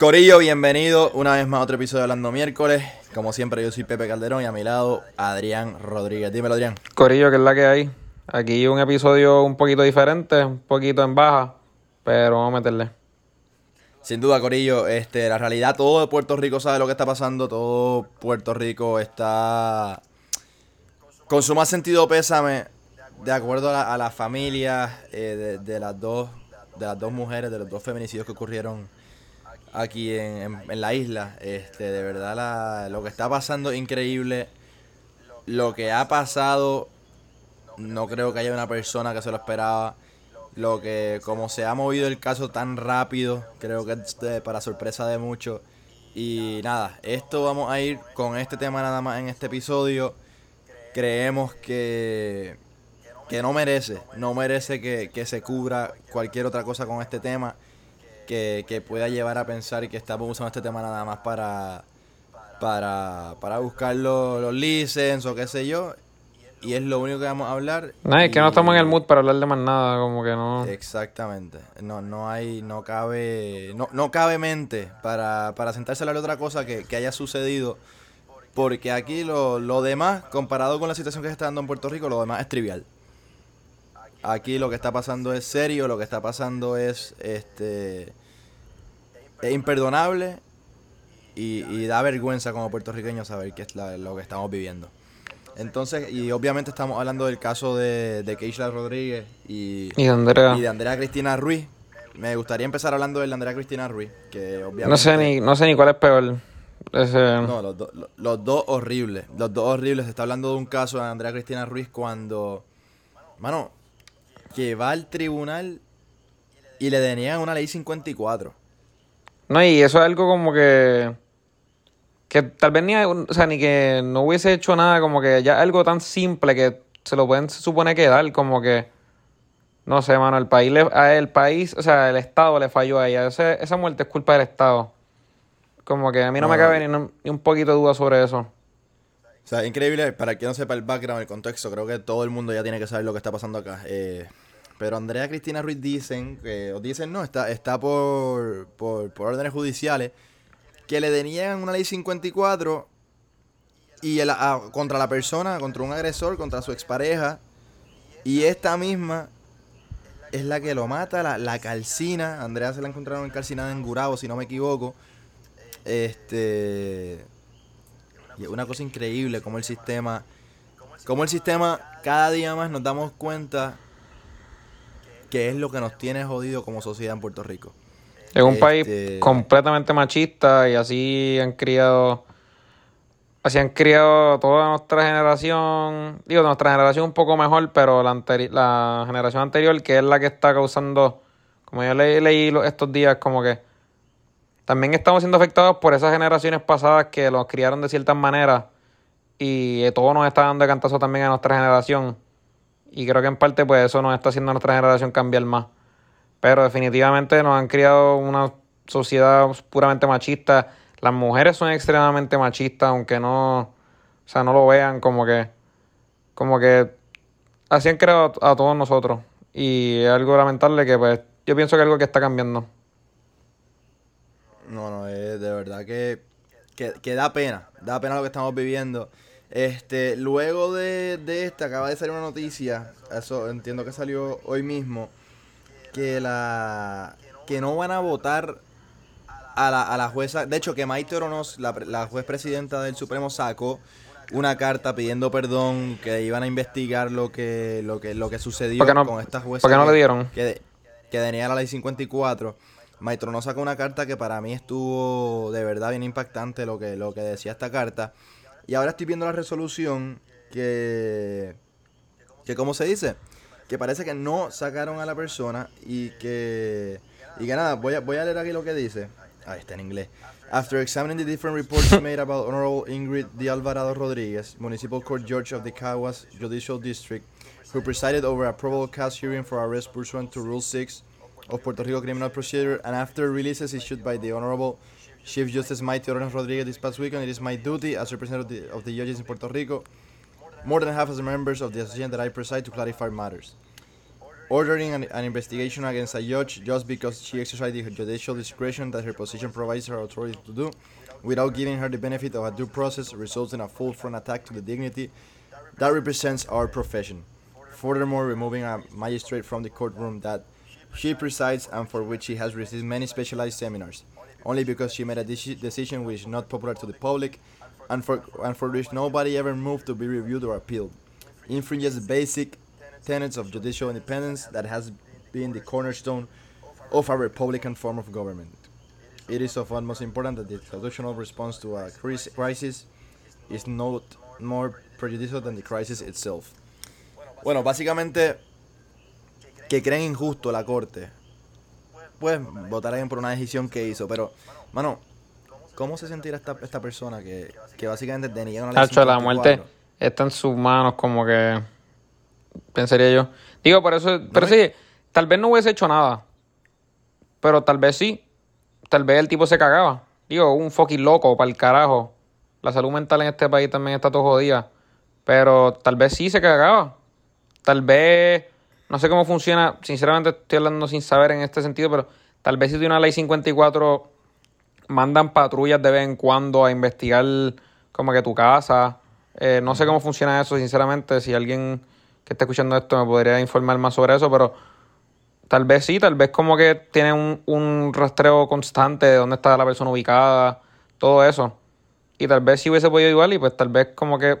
Corillo, bienvenido una vez más a otro episodio de Hablando Miércoles. Como siempre, yo soy Pepe Calderón y a mi lado Adrián Rodríguez. Dímelo, Adrián. Corillo, que es la que hay. Aquí un episodio un poquito diferente, un poquito en baja, pero vamos a meterle. Sin duda, Corillo, este, la realidad, todo de Puerto Rico sabe lo que está pasando. Todo Puerto Rico está con su más sentido pésame, de acuerdo a la, a la familia eh, de, de las dos, de las dos mujeres, de los dos feminicidios que ocurrieron aquí en, en- la isla. Este, de verdad, lo que está pasando es increíble. Lo que ha pasado, no creo que haya una persona que se lo esperaba. Lo que, como se ha movido el caso tan rápido, creo que es para sorpresa de muchos. Y nada, esto vamos a ir con este tema nada más en este episodio. Creemos que, que no merece, no merece que, que se cubra cualquier otra cosa con este tema que, que pueda llevar a pensar que estamos usando este tema nada más para, para, para buscar los, los o qué sé yo. Y es lo único que vamos a hablar. No, es que no estamos en el mood para hablar de más nada, como que no. Exactamente. No, no hay, no cabe, no, no cabe mente para, para sentarse a hablar de otra cosa que, que haya sucedido. Porque aquí lo, lo demás, comparado con la situación que se está dando en Puerto Rico, lo demás es trivial. Aquí lo que está pasando es serio, lo que está pasando es este es imperdonable y, y da vergüenza como puertorriqueño saber qué es la- lo que estamos viviendo. Entonces, y obviamente estamos hablando del caso de, de Keishla Rodríguez y, Y Andrea. y de Andrea Cristina Ruiz. Me gustaría empezar hablando de la Andrea Cristina Ruiz, que obviamente... No sé ni, no sé ni cuál es peor. Ese, No, los, do- lo- los dos horribles. Los dos horribles. Se está hablando de un caso de Andrea Cristina Ruiz cuando, mano, que va al tribunal y le deniegan una ley 54. No, y eso es algo como que. Que tal vez ni, o sea, ni que no hubiese hecho nada, como que ya algo tan simple que se lo pueden se supone que dar, como que. No sé, mano, el país, le, a el país, o sea, el Estado le falló a ella. Ese- esa muerte es culpa del Estado. Como que a mí no, me No. cabe ni, un- ni un poquito de duda sobre eso. O sea, increíble, para quien no sepa el background, el contexto, creo que todo el mundo ya tiene que saber lo que está pasando acá. Eh, pero Andrea Cristina Ruiz dicen, que, o dicen no, está, está por, por, por órdenes judiciales, que le deniegan una ley 54 y el- a- contra la persona, contra un agresor, contra su expareja, y esta misma es la que lo mata, la, la calcina. Andrea se la encontraron calcinada en Gurabo, si no me equivoco. Este. Y es una cosa increíble como el sistema. Como el sistema cada día más nos damos cuenta que es lo que nos tiene jodido como sociedad en Puerto Rico. Es un Este- país completamente machista y así han criado, así han criado toda nuestra generación, digo, nuestra generación un poco mejor, pero la, la generación anterior, que es la que está causando, como yo le- leí estos días, como que también estamos siendo afectados por esas generaciones pasadas que los criaron de ciertas maneras y eh, todo nos está dando de cantazo también a nuestra generación. Y creo que en parte pues eso nos está haciendo a nuestra generación cambiar más. Pero definitivamente nos han criado una sociedad puramente machista. Las mujeres son extremadamente machistas, aunque no, o sea, no lo vean como que, como que así han creado a todos nosotros. Y es algo lamentable que pues yo pienso que es algo que está cambiando. No, no, es de verdad que, que, que da pena. Da pena lo que estamos viviendo. Este, luego de, de esta, acaba de salir una noticia. Eso entiendo que salió hoy mismo. Que la. que no van a votar a la, a la jueza. De hecho, que Maite Oronos, la, la juez presidenta del Supremo, sacó una carta pidiendo perdón, que iban a investigar lo que, lo que, lo que sucedió ¿Por qué no- con esta jueza. por qué no le dieron? Que, que tenía la ley 54. Maite Oronos sacó una carta que para mí estuvo de verdad bien impactante lo que, lo que decía esta carta. Y ahora estoy viendo la resolución que, que ¿cómo se dice? Que parece que no sacaron a la persona y que, y que nada, voy a, voy a leer aquí lo que dice. Ah, está en inglés. After examining the different reports made about Honorable Ingrid D. Alvarado Rodriguez, Municipal Court Judge of the Caguas Judicial District, who presided over a probable cause hearing for arrest pursuant to Rule 6 of Puerto Rico Criminal Procedure, and after releases issued by the Honorable Chief Justice Maite Orones Rodriguez this past weekend, it is my duty as representative of the, of the judges in Puerto Rico, more than half as the members of the association that I preside, to clarify matters. ordering an, an investigation against a judge just because she exercised the judicial discretion that her position provides her authority to do, without giving her the benefit of a due process, results in a full-front attack to the dignity that represents our profession. Furthermore, removing a magistrate from the courtroom that she presides and for which she has received many specialized seminars, only because she made a deci- decision which is not popular to the public and for, and for which nobody ever moved to be reviewed or appealed, infringes the basic tenets of judicial independence that has been the cornerstone of a republican form of government. It is of utmost importance that the institutional response to a crisis is not more prejudicial than the crisis itself. Bueno, básicamente que creen injusto la corte, pues votarán por una decisión que hizo, pero, mano, ¿cómo se sentirá esta, esta persona que, que básicamente tenía una ley Hacho, la 54? muerte está en sus manos, como que pensaría yo. Digo, por eso, pero sí, tal vez no hubiese hecho nada. Pero tal vez sí. Tal vez el tipo se cagaba. Digo, un fucking loco para el carajo. La salud mental en este país también está todo jodida. Pero tal vez sí se cagaba. Tal vez, no sé cómo funciona, sinceramente estoy hablando sin saber en este sentido, pero tal vez si tiene una ley 54 mandan patrullas de vez en cuando a investigar como que tu casa. Eh, no sé cómo funciona eso, sinceramente. Si alguien que esté escuchando esto me podría informar más sobre eso, pero tal vez sí, tal vez como que tiene un, un rastreo constante de dónde está la persona ubicada, todo eso. Y tal vez sí hubiese podido igual y pues tal vez como que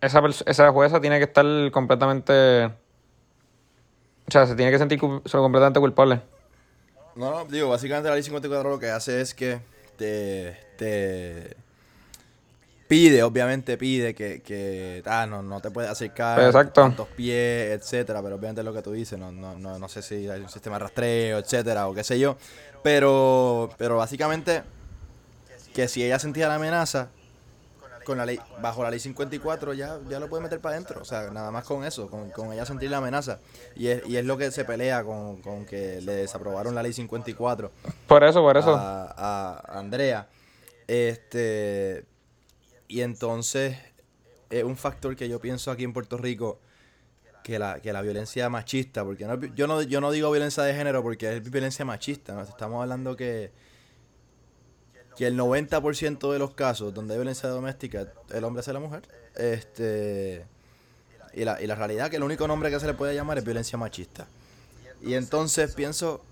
esa, esa jueza tiene que estar completamente... O sea, se tiene que sentir cu- completamente culpable. No, no, digo, básicamente la ley 54 lo que hace es que te, te pide, obviamente pide que, que ah, no, no te puedes acercar Exacto. tantos pies, etcétera, pero obviamente es lo que tú dices, no, no, no, no sé si hay un sistema de rastreo, etcétera, o qué sé yo, pero, pero básicamente que si ella sentía la amenaza con la ley, bajo la ley 54 ya, ya lo puede meter para adentro, o sea, nada más con eso, con, con ella sentir la amenaza, y es, y es lo que se pelea con, con que le desaprobaron la ley 54 Por eso, por eso. a, a Andrea. Este. Y entonces, es un factor que yo pienso aquí en Puerto Rico. Que la, que la violencia machista, porque no, yo, no, yo no digo violencia de género porque es violencia machista, ¿no? estamos hablando que, que el 90% de los casos donde hay violencia doméstica, el hombre hace la mujer. Este, y, la, y la realidad que el único nombre que se le puede llamar es violencia machista. Y entonces pienso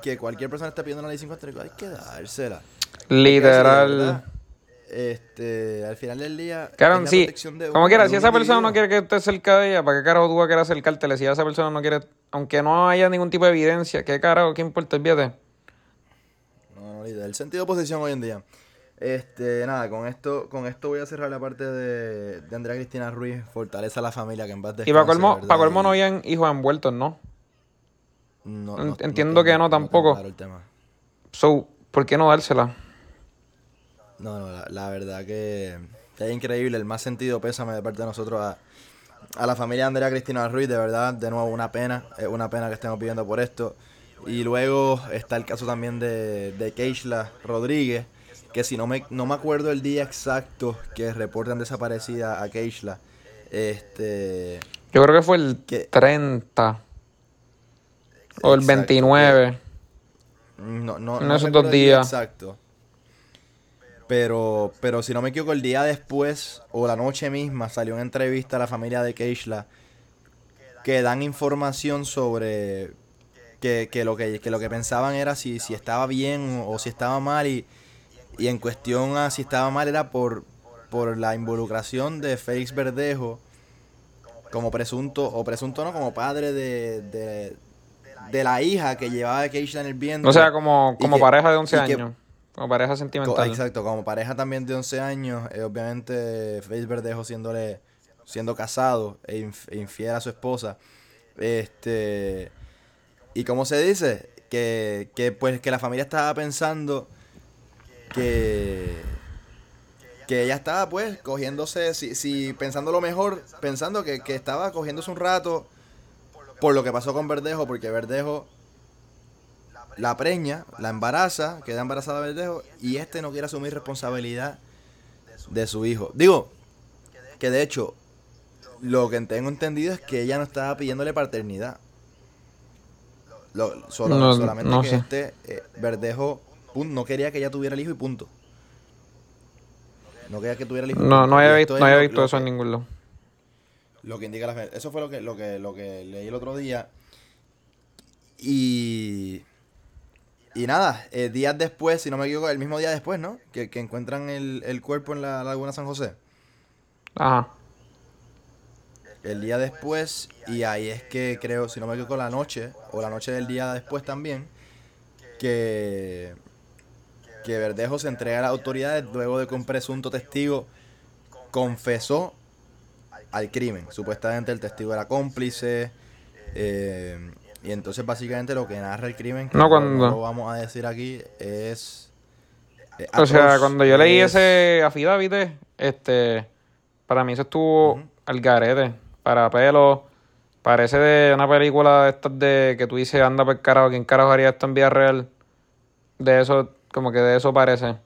que cualquier persona está pidiendo una ley 54, hay que dársela. Literal. Este, al final del día. Claro, sí. de Como quiera, si esa persona no quiere que estés cerca de ella, ¿para qué carajo tú vas a querer acercártele? Si esa persona no quiere, aunque no haya ningún tipo de evidencia, ¿qué carajo? ¿Qué importa el líder. El sentido de oposición hoy en día. Este, nada, con esto, con esto voy a cerrar la parte de, de Andrea Cristina Ruiz, Fortaleza a la familia, que en paz Y para descanse, colmo, para colmo no habían hijos envueltos, ¿no? no- en- no- entiendo que no tampoco. claro el tema. So, ¿por qué no dársela? No, no, la, la verdad que, que es increíble. El más sentido pésame de parte de nosotros a, a la familia de Andrea Cristina Ruiz. De verdad, de nuevo, una pena. Es una pena que estemos pidiendo por esto. Y luego está el caso también de, de Keishla Rodríguez, que si no me, no me acuerdo el día exacto que reportan desaparecida a Keishla. Este, Yo creo que fue el Que- 30 o el Exacto, 29. No, no, En no esos dos días. Exacto. Pero, pero si no me equivoco, el día después o la noche misma salió una entrevista a la familia de Keishla que dan información sobre que, que lo que, que lo que pensaban era si, si estaba bien o, o si estaba mal y, y en cuestión a si estaba mal era por, por la involucración de Félix Verdejo como presunto, o presunto no, como padre de, de, de la hija que llevaba a Keishla en el vientre. O sea, como, como que- pareja de 11 y que- años. Como pareja sentimental. Exacto, como pareja también de 11 años, eh, obviamente Félix Verdejo siéndole, siendo casado e e infiel a su esposa. Este, y como se dice, que, que pues que la familia estaba pensando que, que ella estaba pues cogiéndose, si, si pensando lo mejor, pensando que, que estaba cogiéndose un rato por lo que pasó con Verdejo, porque Verdejo la preña, la embaraza, queda embarazada Verdejo, y este no quiere asumir responsabilidad de su hijo. Digo, que de hecho, lo que tengo entendido es que ella no estaba pidiéndole paternidad. Lo, solo, No, solamente no que sé. este eh, Verdejo pun- no quería que ella tuviera el hijo y punto. No quería que tuviera el hijo. No, no había visto, no había visto eso en ningún lado. Lo que indica la fe- Eso fue lo que, lo que, lo que leí el otro día. Y. Y nada, eh, días después, si no me equivoco, el mismo día después, ¿no? Que, que encuentran el, el cuerpo en la laguna San José. Ajá. El día después, y ahí es que creo, si no me equivoco, la noche, o la noche del día después también, que, que Verdejo se entrega a las autoridades luego de que un presunto testigo confesó al crimen. Supuestamente el testigo era cómplice, eh, y entonces básicamente lo que narra el crimen, que No, cuando- lo vamos a decir aquí, es... eh, O sea, cuando yo leí es- ese affidavit, este, para mí eso estuvo Ujú. al garete, para pelo. Parece de una película de estas de que tú dices, anda por carajo, ¿quién carajo haría esto en vida real? De eso, como que de eso parece.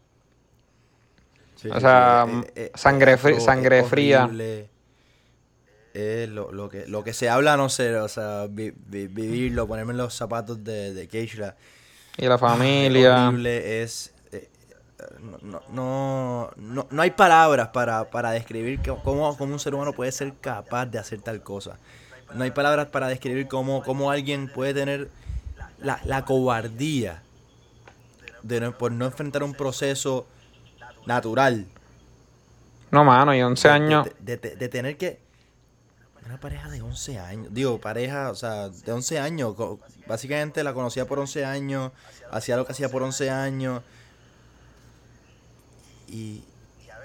Sí, O sea, sí, eh, eh, sangre atroz, sangre fría. Es lo, lo que, lo que se habla, no sé, o sea, vi- vi- vivirlo, ponerme en los zapatos de, de Keishla. Y la Es familia. horrible, es... no, no, no, no, hay palabras para, para describir cómo, cómo un ser humano puede ser capaz de hacer tal cosa. No hay palabras para describir cómo, cómo alguien puede tener la, la cobardía de no- por no enfrentar un proceso natural. No, mano, y 11 de- años. De, de- de tener que. Una pareja de 11 años. Digo, pareja, o sea, de 11 años. Básicamente la conocía por 11 años. Hacía lo que hacía por 11 años. Y.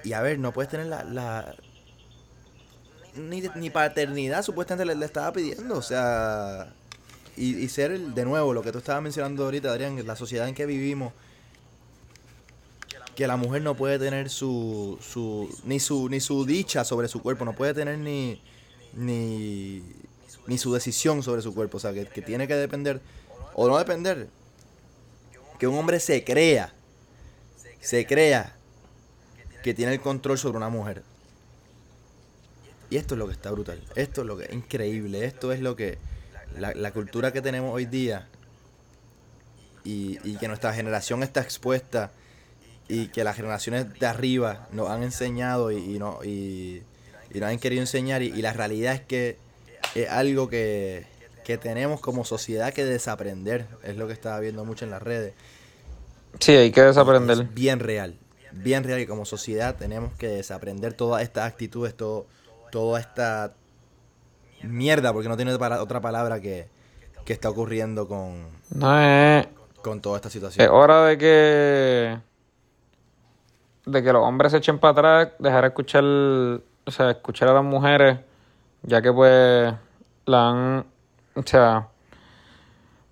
Y a ver, no puedes tener la. la ni, ni paternidad supuestamente le, estaba pidiendo. O sea. Y, ser de nuevo lo que tú estabas mencionando ahorita, Adrián, la sociedad en que vivimos que la mujer no puede tener su, su ni su ni su dicha sobre su cuerpo, no puede tener ni ni ni su decisión sobre su cuerpo, o sea, que, que tiene que depender o no depender que un hombre se crea se crea que tiene el control sobre una mujer. Y esto es lo que está brutal, esto es lo que es increíble, esto es lo que la, la cultura que tenemos hoy día y, y que nuestra generación está expuesta y que las generaciones de arriba nos han enseñado y, y no y, y nos han querido enseñar. Y, y la realidad es que es algo que, que tenemos como sociedad que desaprender. Es lo que estaba viendo mucho en las redes. Sí, hay que desaprender. es bien real bien real y como sociedad tenemos que desaprender todas estas actitudes todo toda esta mierda porque no tiene para- otra palabra que, que está ocurriendo con, No es. con toda esta situación Es hora de que. de que los hombres se echen para atrás, dejar de escuchar. O sea, escuchar a las mujeres, ya que pues. la han. O sea.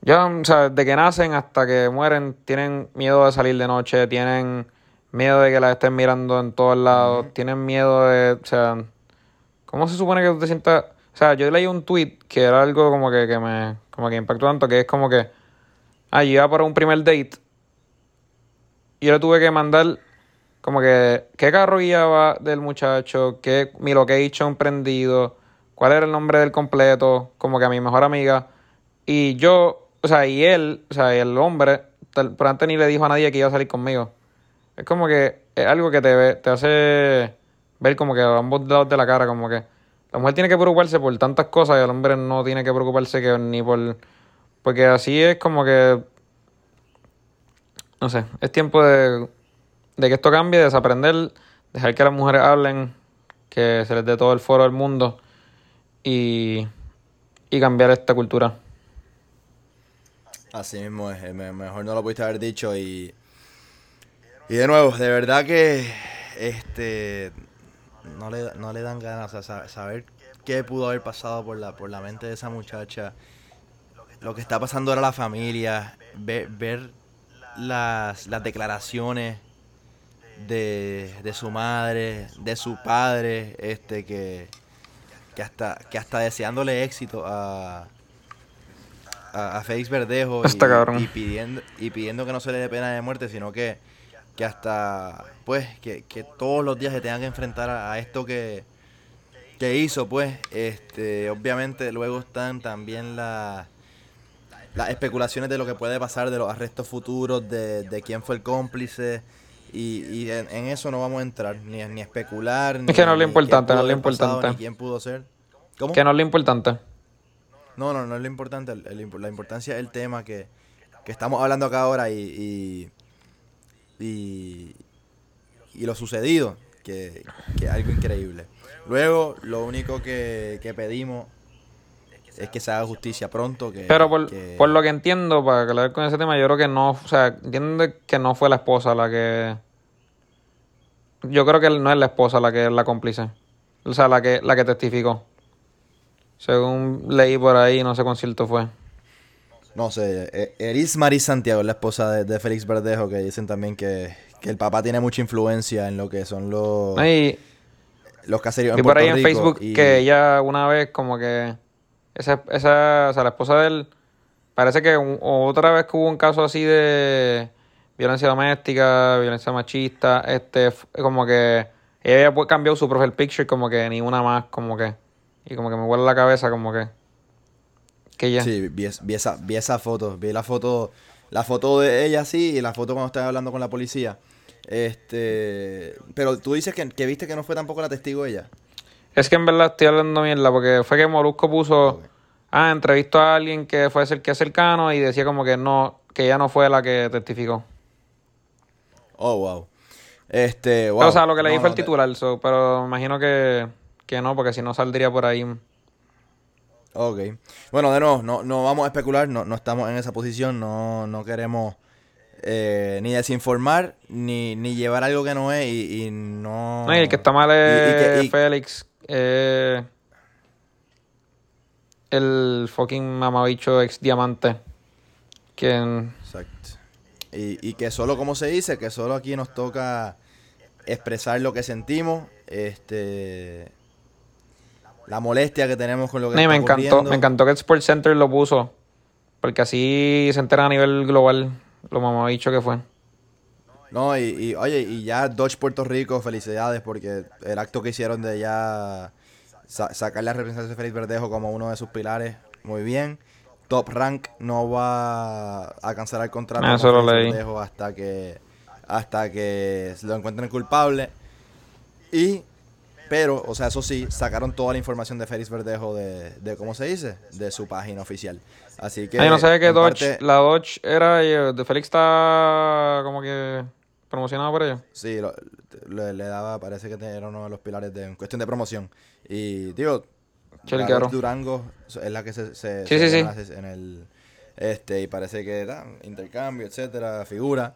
Ya, o sea, desde que nacen hasta que mueren, tienen miedo de salir de noche, tienen miedo de que las estén mirando en todos lados, tienen miedo de. O sea. ¿Cómo se supone que tú te sientas.? O sea, yo leí un tweet que era algo como que, que me. como que impactó tanto, que es como que. Ah, yo iba para un primer date. Y yo le tuve que mandar como que qué carro guiaba del muchacho, qué mi location prendido, cuál era el nombre del completo, como que a mi mejor amiga. Y yo, o sea, y él, o sea, y el hombre, tal- por antes ni le dijo a nadie que iba a salir conmigo. Es como que es algo que te, ve- te hace ver como que a ambos lados de la cara, como que la mujer tiene que preocuparse por tantas cosas y el hombre no tiene que preocuparse que ni por... Porque así es como que... No sé, es tiempo de, de que esto cambie, de desaprender, dejar que las mujeres hablen, que se les dé todo el foro del mundo y, y cambiar esta cultura. Así mismo es, eh, me- mejor no lo pudiste haber dicho y y de nuevo, de verdad que este no le, no le dan ganas, o sea, saber qué pudo haber pasado por la por la mente de esa muchacha, lo que está pasando ahora la familia, ver, ver las, las declaraciones de, de su madre, de su padre, este que que hasta que hasta deseándole éxito a a, a Félix Verdejo Está y, y pidiendo y pidiendo que no se le dé pena de muerte, sino que, que hasta pues que, que todos los días se tengan que enfrentar a, a esto que, que hizo, pues, este, obviamente luego están también las las especulaciones de lo que puede pasar, de los arrestos futuros, de, de quién fue el cómplice. Y, y en, en eso no vamos a entrar, ni, ni a especular. Ni, Es que no es lo importante, no es lo pasado, importante. Ni quién pudo ser. ¿Cómo? Que no es lo importante. No, no, no es lo importante. el- el impo- la importancia es el tema que, que estamos hablando acá ahora y, y, y, y lo sucedido, que, que es algo increíble. Luego, lo único que, que pedimos es que se haga justicia pronto. Que, Pero por, que- por lo que entiendo, para aclarar con ese tema, yo creo que no, o sea, entiendo que no fue la esposa la que... Yo creo que no es la esposa la que es la cómplice. O sea, la que, la que testificó. Según leí por ahí, no sé cuán cierto fue. No sé, eh, Eris Maris Santiago la esposa de, de Félix Verdejo, que dicen también que, que el papá tiene mucha influencia en lo que son los, Y, los caseríos y en por ahí en Rico, Facebook y- que ella una vez como que... Esa, esa, o sea, la esposa de él... Parece que un- otra vez que hubo un caso así de violencia doméstica, violencia machista, este, como que ella había cambiado su profile picture como que ni una más, como que... Y como que me huele la cabeza como que... Que ya. Sí, vi, es- vi esa, vi esa foto, vi la foto, la foto de ella sí y la foto cuando estaba hablando con la policía. Este, pero tú dices que, que viste que no fue tampoco la testigo ella. Es que en verdad estoy hablando mierda porque fue que Molusco puso, ah, entrevistó a alguien que fue el que cercano y decía como que no, que ella no fue la que testificó. Oh, wow. Este, wow. Pero, o sea, lo que leí No, fue no, el te- titular, so, pero me imagino que, que no, porque si no saldría por ahí. Ok. Bueno, de nuevo, no, no vamos a especular, no, no estamos en esa posición, no, no queremos eh, ni desinformar, ni, ni llevar algo que no es y, y no... No, y el que está mal y- y es que- Félix, eh, el fucking mamabicho ex diamante. Quien, Exacto. Y, y que solo, como se dice, que solo aquí nos toca expresar lo que sentimos, este la molestia que tenemos con lo que No, me encantó, ocurriendo. me encantó que Sports Center lo puso. Porque así se entera a nivel global lo mamabicho que fue. No, y, y, oye, y ya Dodge Puerto Rico, felicidades porque el acto que hicieron de ya sa- sacar la representación de Félix Verdejo como uno de sus pilares, muy bien. Top Rank no va a cancelar el contrato Ah, con Félix. Verdejo hasta que hasta que lo encuentren culpable. Y pero, o sea, eso sí, sacaron toda la información de Félix Verdejo de, de ¿cómo se dice? De su página oficial. Así que Ay, no sabía que Dodge, parte- la Dodge era, eh, de Félix está como que promocionado por ellos. Sí, lo- le, le daba, parece que era uno de los pilares de en cuestión de promoción. Y digo, la Durango es la que se, se, Sí, se sí, gana en el este y parece que era intercambio, etcétera, figura.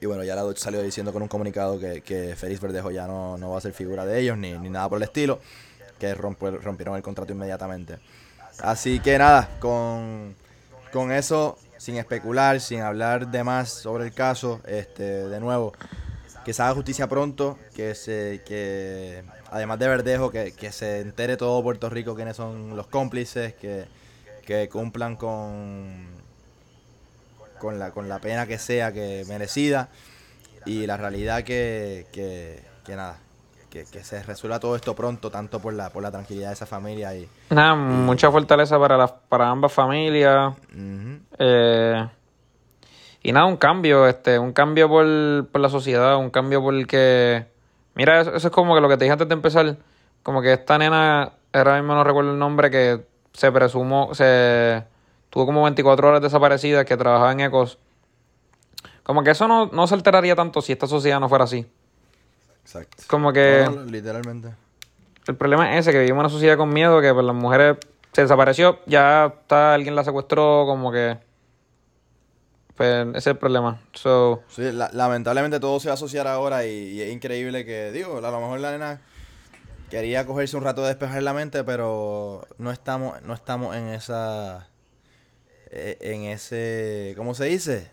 Y bueno, ya la Dodge salió diciendo con un comunicado que, que Félix Verdejo ya no, no va a ser figura de ellos ni, ni nada por el estilo, que rompieron el contrato inmediatamente. Así que nada, con, con eso, sin especular, sin hablar de más sobre el caso, este, de nuevo, que se haga justicia pronto, que se, que además de Verdejo, que, que se entere todo Puerto Rico quiénes son los cómplices, que, que cumplan con, con la, con la pena que sea que merecida. Y la realidad que, que, que nada, que, que se resuelva todo esto pronto, tanto por la, por la tranquilidad de esa familia y Nada, mucha fortaleza para, las para ambas familias. eh, y nada, un cambio, este, un cambio por, por la sociedad, un cambio por que... Mira, eso, eso es como que lo que te dije antes de empezar, como que esta nena, ahora mismo no recuerdo el nombre, que se presumó, se tuvo como 24 horas desaparecida, que trabajaba en Ecos. Como que eso no, no se alteraría tanto si esta sociedad no fuera así. exacto. Como que... No, literalmente. El problema es ese, que vivimos en una sociedad con miedo, que pues las mujeres se desapareció, ya está, alguien la secuestró, como que... Pues ese es el problema. So, Sí, la- lamentablemente todo se va a asociar ahora y, y es increíble que, digo, a lo mejor la nena quería cogerse un rato de despejar la mente, pero no estamos, no estamos en esa, en ese, ¿cómo se dice?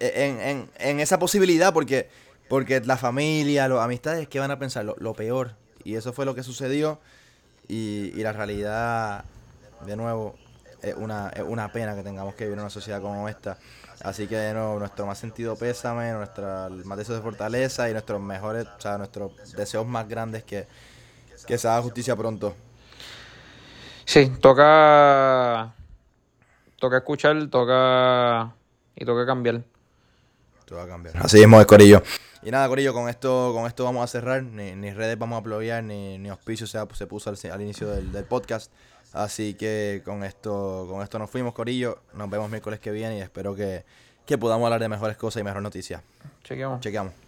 E, En, en, en esa posibilidad, porque, porque la familia, las amistades, ¿qué van a pensar? Lo, peor. Y eso fue lo que sucedió y, y la realidad, de nuevo, es una, es una pena que tengamos que vivir en una sociedad como esta. Así que de nuevo, nuestro más sentido pésame, nuestra más deseos de fortaleza y nuestros mejores, o sea, nuestros deseos más grandes que, que se haga justicia pronto. Sí, toca. Toca escuchar, toca. Y toca cambiar. Toca cambiar. Así mismo es, Corillo. Y nada, Corillo, con esto, con esto vamos a cerrar. Ni, ni redes vamos a apoyar, ni, ni auspicio se, se puso al, al inicio del, del podcast. Así que con esto, con esto nos fuimos, Corillo. Nos vemos miércoles que viene y espero que, que podamos hablar de mejores cosas y mejores noticias. Chequeamos. Chequeamos.